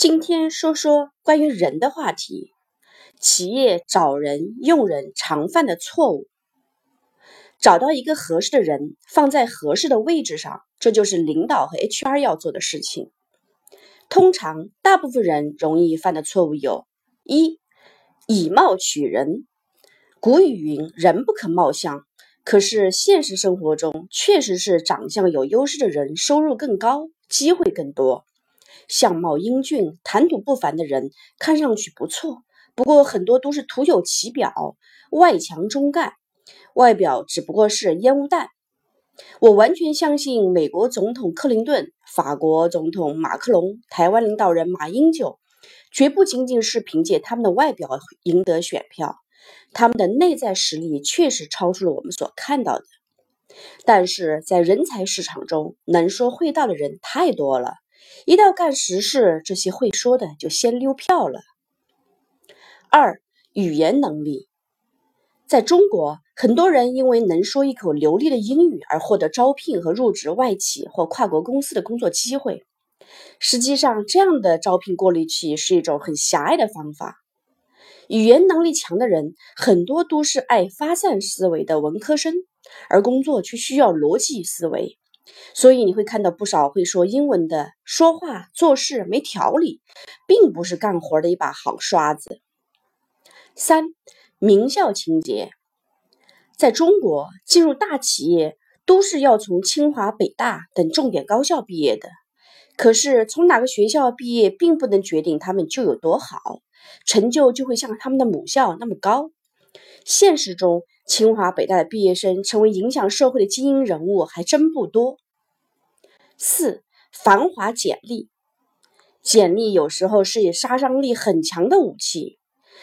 今天说说关于人的话题。企业找人用人常犯的错误，找到一个合适的人，放在合适的位置上，这就是领导和 HR 要做的事情。通常，大部分人容易犯的错误有：一、以貌取人。古语云：“人不可貌相。”可是现实生活中，确实是长相有优势的人收入更高，机会更多。相貌英俊、谈吐不凡的人看上去不错，不过很多都是徒有其表，外强中干，外表只不过是烟雾弹。我完全相信美国总统克林顿、法国总统马克龙、台湾领导人马英九，绝不仅仅是凭借他们的外表赢得选票，他们的内在实力确实超出了我们所看到的。但是在人才市场中，能说会道的人太多了。一到干实事，这些会说的就先溜票了。二、语言能力，在中国，很多人因为能说一口流利的英语而获得招聘和入职外企或跨国公司的工作机会。实际上，这样的招聘过滤器是一种很狭隘的方法。语言能力强的人，很多都是爱发散思维的文科生，而工作却需要逻辑思维。所以你会看到不少会说英文的，说话做事没条理，并不是干活的一把好刷子。三、名校情节，在中国进入大企业都是要从清华、北大等重点高校毕业的。可是从哪个学校毕业，并不能决定他们就有多好，成就就会像他们的母校那么高。现实中，清华、北大的毕业生成为影响社会的精英人物还真不多。四、繁华简历，简历有时候是以杀伤力很强的武器。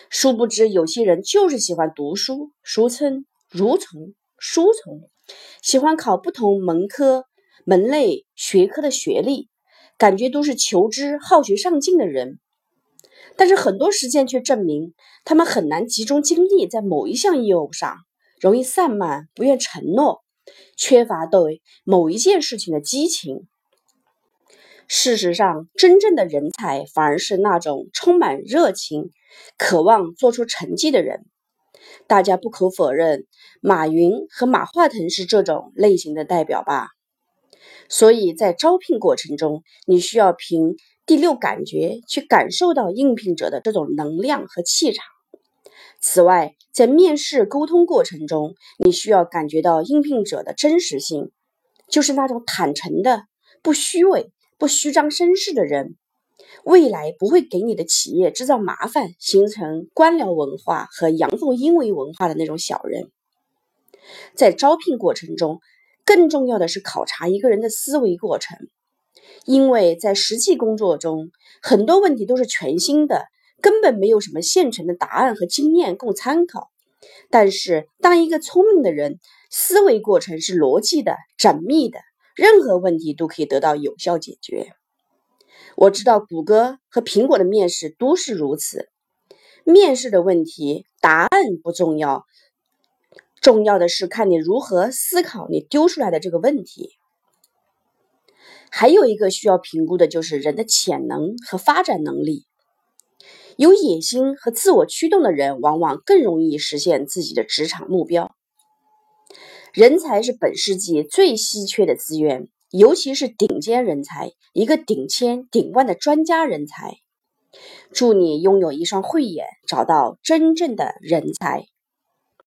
殊不知，有些人就是喜欢读书，俗称“蠕虫”“书虫”，喜欢考不同门科、门类学科的学历，感觉都是求知、好学、上进的人。但是很多实践却证明，他们很难集中精力在某一项业务上，容易散漫，不愿承诺。缺乏对某一件事情的激情。事实上，真正的人才反而是那种充满热情、渴望做出成绩的人。大家不可否认，马云和马化腾是这种类型的代表吧？所以在招聘过程中，你需要凭第六感觉去感受到应聘者的这种能量和气场。此外，在面试沟通过程中，你需要感觉到应聘者的真实性，就是那种坦诚的、不虚伪、不虚张声势的人，未来不会给你的企业制造麻烦、形成官僚文化和阳奉阴违文化的那种小人。在招聘过程中，更重要的是考察一个人的思维过程，因为在实际工作中，很多问题都是全新的。根本没有什么现成的答案和经验供参考。但是，当一个聪明的人思维过程是逻辑的、缜密的，任何问题都可以得到有效解决。我知道谷歌和苹果的面试都是如此。面试的问题答案不重要，重要的是看你如何思考你丢出来的这个问题。还有一个需要评估的就是人的潜能和发展能力。有野心和自我驱动的人，往往更容易实现自己的职场目标。人才是本世纪最稀缺的资源，尤其是顶尖人才，一个顶千顶万的专家人才。祝你拥有一双慧眼，找到真正的人才。